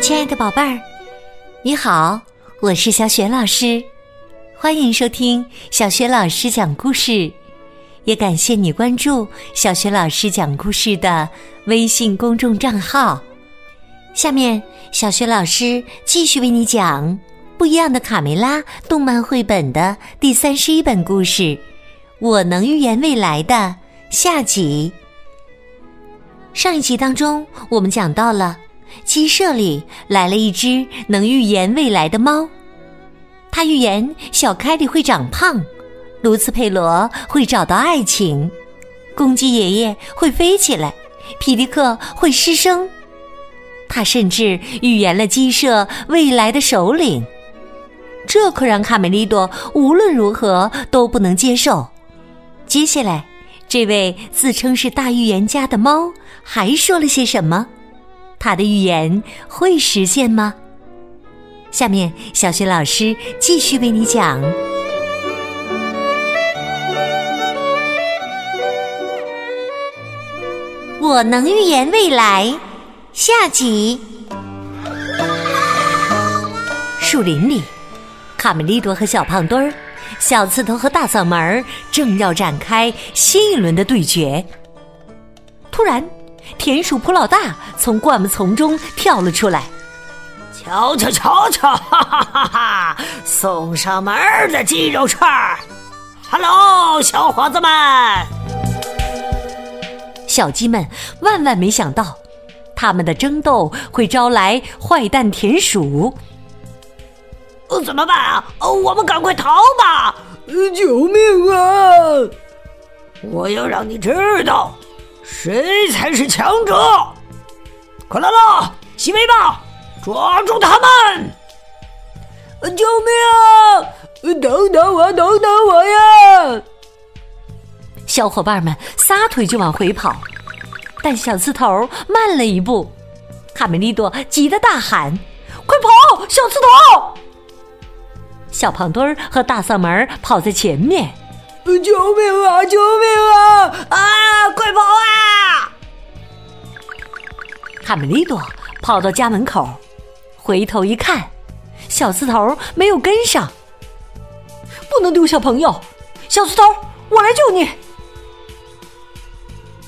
亲爱的宝贝儿，你好，我是小雪老师，欢迎收听小雪老师讲故事，也感谢你关注小雪老师讲故事的微信公众账号。下面，小雪老师继续为你讲《不一样的卡梅拉》动漫绘本的第三十一本故事《我能预言未来》的下集。上一集当中，我们讲到了。鸡舍里来了一只能预言未来的猫，它预言小凯莉会长胖，卢茨佩罗会找到爱情，公鸡爷爷会飞起来，皮迪克会失声。他甚至预言了鸡舍未来的首领，这可让卡梅利多无论如何都不能接受。接下来，这位自称是大预言家的猫还说了些什么？他的预言会实现吗？下面，小雪老师继续为你讲。我能预言未来，下集。树林里，卡梅利多和小胖墩儿、小刺头和大嗓门儿正要展开新一轮的对决。突然，田鼠普老大从灌木丛中跳了出来，瞧瞧瞧瞧，哈哈哈哈！送上门的鸡肉串儿哈喽小伙子们！小鸡们万万没想到，他们的争斗会招来坏蛋田鼠。呃，怎么办啊？我们赶快逃吧！救命啊！我要让你知道。谁才是强者？快来了，西尾巴，抓住他们！救命啊！等等我，等等我呀！小伙伴们撒腿就往回跑，但小刺头慢了一步。卡梅利多急得大喊：“快跑，小刺头！”小胖墩儿和大嗓门跑在前面。救命啊！救命啊！啊！快跑啊！卡梅利多跑到家门口，回头一看，小刺头没有跟上。不能丢小朋友，小刺头，我来救你。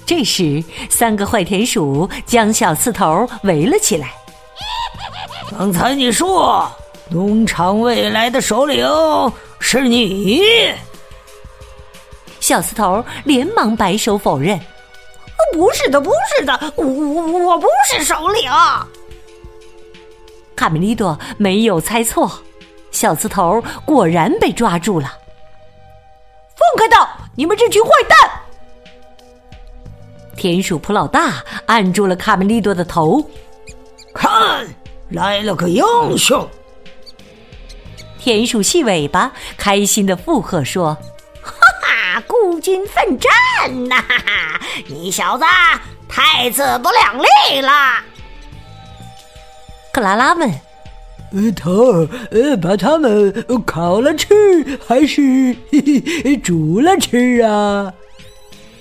这时，三个坏田鼠将小刺头围了起来。刚才你说农场未来的首领是你。小刺头连忙摆手否认：“不是的，不是的，我我我不是首领。”卡梅利多没有猜错，小刺头果然被抓住了。放开他！你们这群坏蛋！田鼠普老大按住了卡梅利多的头，看来了个英雄。田鼠细尾巴开心的附和说。孤军奋战呐！你小子太自不量力了。克拉拉问：“呃头呃，把他们烤了吃，还是煮了吃啊？”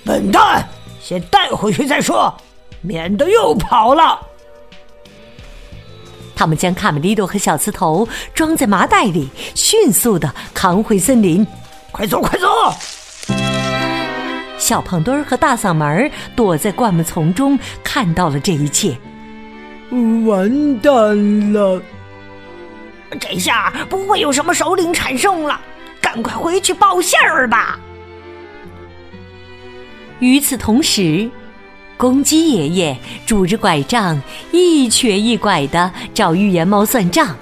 笨蛋，先带回去再说，免得又跑了。他们将卡梅利多和小刺头装在麻袋里，迅速的扛回森林。快走，快走！小胖墩儿和大嗓门躲在灌木丛中，看到了这一切，完蛋了！这下不会有什么首领产生了，赶快回去报信儿吧。与此同时，公鸡爷爷拄着拐杖，一瘸一拐的找预言猫算账。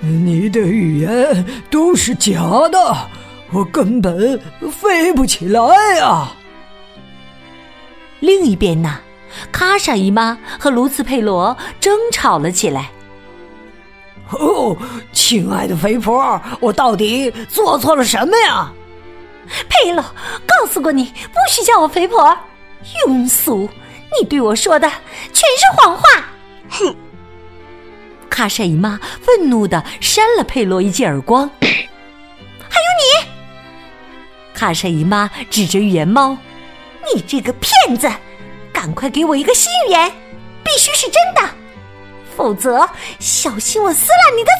你的预言都是假的。我根本飞不起来啊！另一边呢，卡莎姨妈和卢茨佩罗争吵了起来。哦，亲爱的肥婆，我到底做错了什么呀？佩罗，告诉过你不许叫我肥婆，庸俗！你对我说的全是谎话！哼！卡莎姨妈愤怒的扇了佩罗一记耳光。卡莎姨妈指着预言猫：“你这个骗子，赶快给我一个新预言，必须是真的，否则小心我撕烂你的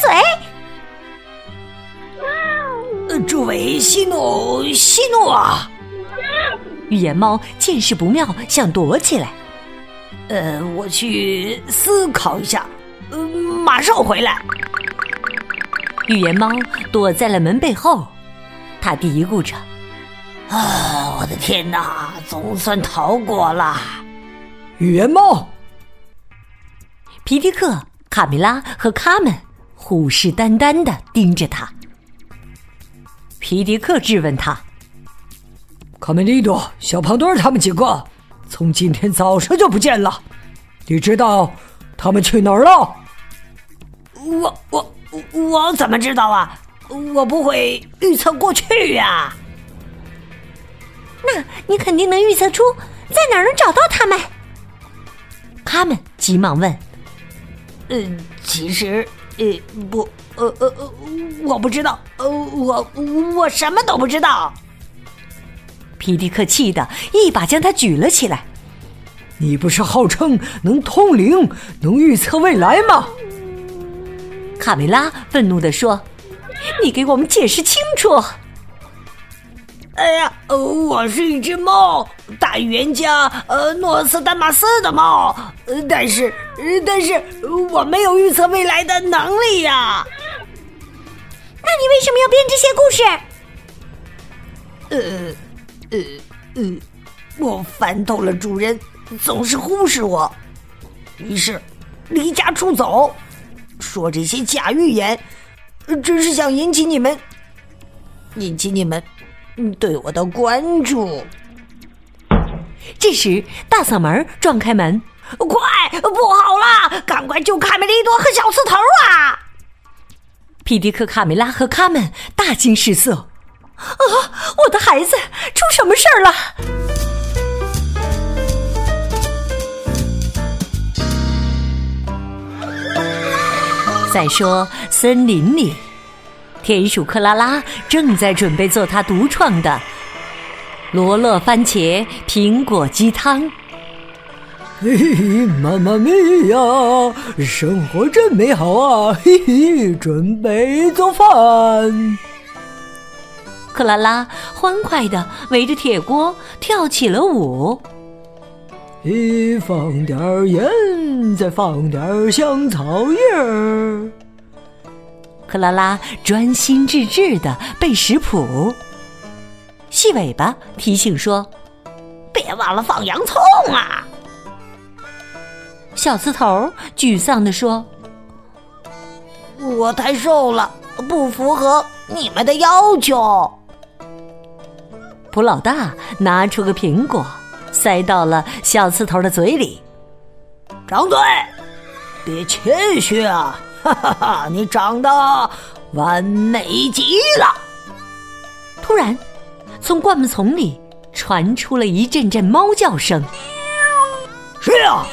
嘴！诸位息怒，息怒啊！预言猫见势不妙，想躲起来。呃，我去思考一下，呃，马上回来。预言猫躲在了门背后，他嘀咕着：“啊，我的天哪，总算逃过了！”语言猫，皮迪克、卡梅拉和卡门虎视眈眈的盯着他。皮迪克质问他。卡梅利多、小胖墩他们几个从今天早上就不见了，你知道他们去哪儿了？我我我怎么知道啊？我不会预测过去呀。那你肯定能预测出在哪儿能找到他们？他们急忙问。嗯，其实呃不呃呃呃，我不知道，呃我我什么都不知道。皮迪克气得一把将他举了起来。你不是号称能通灵、能预测未来吗？卡梅拉愤怒地说：“你给我们解释清楚！”哎呀，呃我是一只猫，大预言家呃诺斯丹马斯的猫，呃但是但是我没有预测未来的能力呀。那你为什么要编这些故事？呃。呃呃，我烦透了主人，总是忽视我，于是离家出走，说这些假预言，只是想引起你们，引起你们对我的关注。这时，大嗓门撞开门：“快，不好了！赶快救卡梅利多和小刺头啊！”皮迪克、卡梅拉和卡门大惊失色。啊！我的孩子出什么事儿了？再说森林里，田鼠克拉拉正在准备做他独创的罗勒番茄苹果鸡汤。嘿嘿，妈妈咪呀，生活真美好啊！嘿嘿，准备做饭。克拉拉欢快的围着铁锅跳起了舞。一放点盐，再放点香草叶儿。克拉拉专心致志的背食谱。细尾巴提醒说：“别忘了放洋葱啊！”小刺头沮丧的说：“我太瘦了，不符合你们的要求。”普老大拿出个苹果，塞到了小刺头的嘴里。张嘴，别谦虚啊！哈哈哈，你长得完美极了。突然，从灌木丛里传出了一阵阵猫叫声。是呀，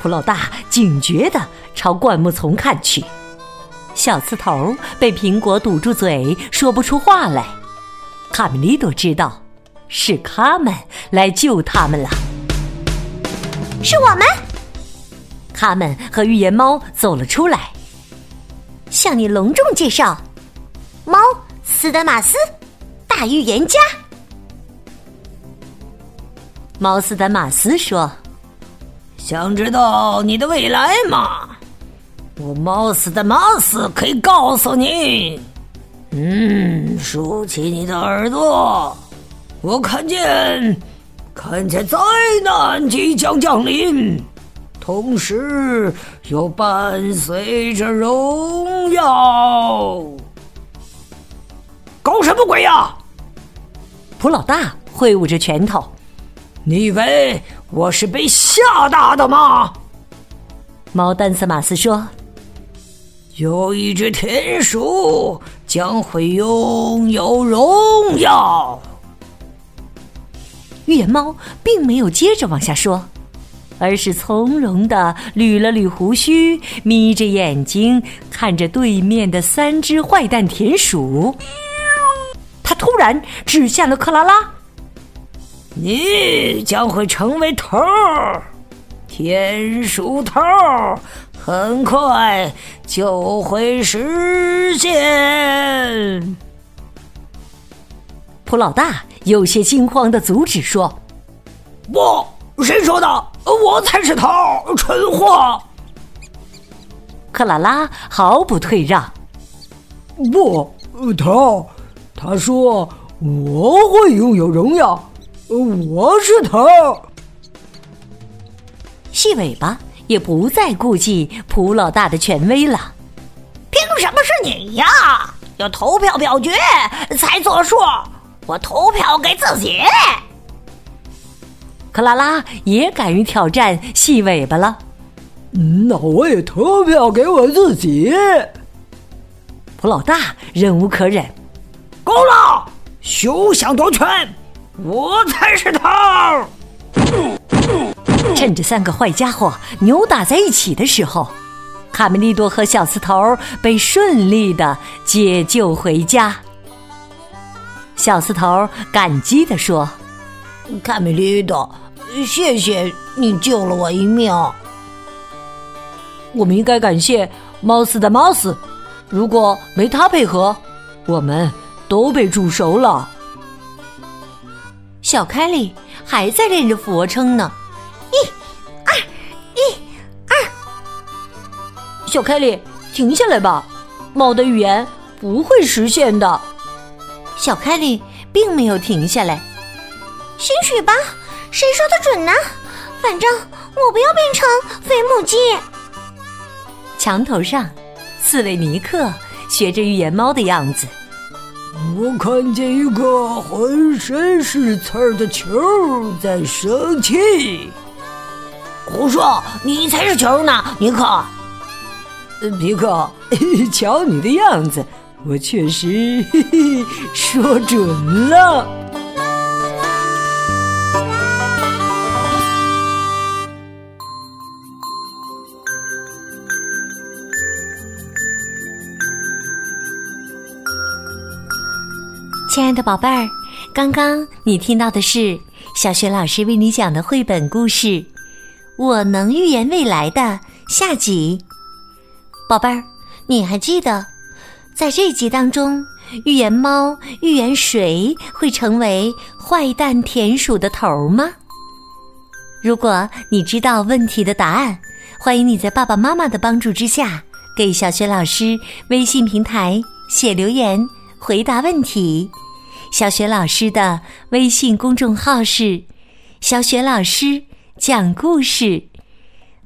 普老大警觉地朝灌木丛看去。小刺头被苹果堵住嘴，说不出话来。卡梅利多知道，是他们来救他们了。是我们。他们和预言猫走了出来，向你隆重介绍：猫斯德马斯，大预言家。猫斯德马斯说：“想知道你的未来吗？我猫斯德马斯可以告诉你。”嗯，竖起你的耳朵，我看见，看见灾难即将降临，同时又伴随着荣耀。搞什么鬼呀？普老大挥舞着拳头，你以为我是被吓大的吗？猫丹斯马斯说：“有一只田鼠。”将会拥有荣耀。预言猫并没有接着往下说，而是从容的捋了捋胡须，眯着眼睛看着对面的三只坏蛋田鼠。他突然指向了克拉拉：“你将会成为头儿，田鼠头，很快就会实现。普老大有些惊慌的阻止说：“不，谁说的？我才是头，蠢货！”克拉拉毫不退让：“不，头，他说我会拥有荣耀。”我是头，细尾巴也不再顾忌普老大的权威了。凭什么是你呀？要投票表决才作数。我投票给自己。克拉拉也敢于挑战细尾巴了。那我也投票给我自己。普老大忍无可忍，够了，休想夺权！我才是头！趁着三个坏家伙扭打在一起的时候，卡梅利多和小刺头被顺利的解救回家。小刺头感激的说：“卡梅利多，谢谢你救了我一命。我们应该感谢猫斯的猫斯，如果没他配合，我们都被煮熟了。”小凯莉还在练着俯卧撑呢，一、二、一、二。小凯莉，停下来吧，猫的语言不会实现的。小凯莉并没有停下来。兴许吧，谁说的准呢？反正我不要变成肥母鸡。墙头上，刺猬尼克学着预言猫的样子。我看见一个浑身是刺儿的球在生气。胡说，你才是球呢，尼克。皮克，瞧你的样子，我确实嘿 嘿说准了。的宝贝儿，刚刚你听到的是小雪老师为你讲的绘本故事《我能预言未来》的下集。宝贝儿，你还记得在这集当中，预言猫预言谁会成为坏蛋田鼠的头吗？如果你知道问题的答案，欢迎你在爸爸妈妈的帮助之下，给小雪老师微信平台写留言回答问题。小雪老师的微信公众号是“小雪老师讲故事”，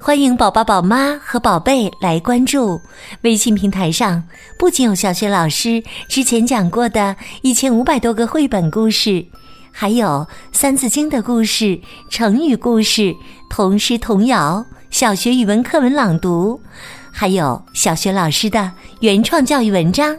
欢迎宝宝、宝妈和宝贝来关注。微信平台上不仅有小雪老师之前讲过的一千五百多个绘本故事，还有《三字经》的故事、成语故事、童诗童谣、小学语文课文朗读，还有小雪老师的原创教育文章。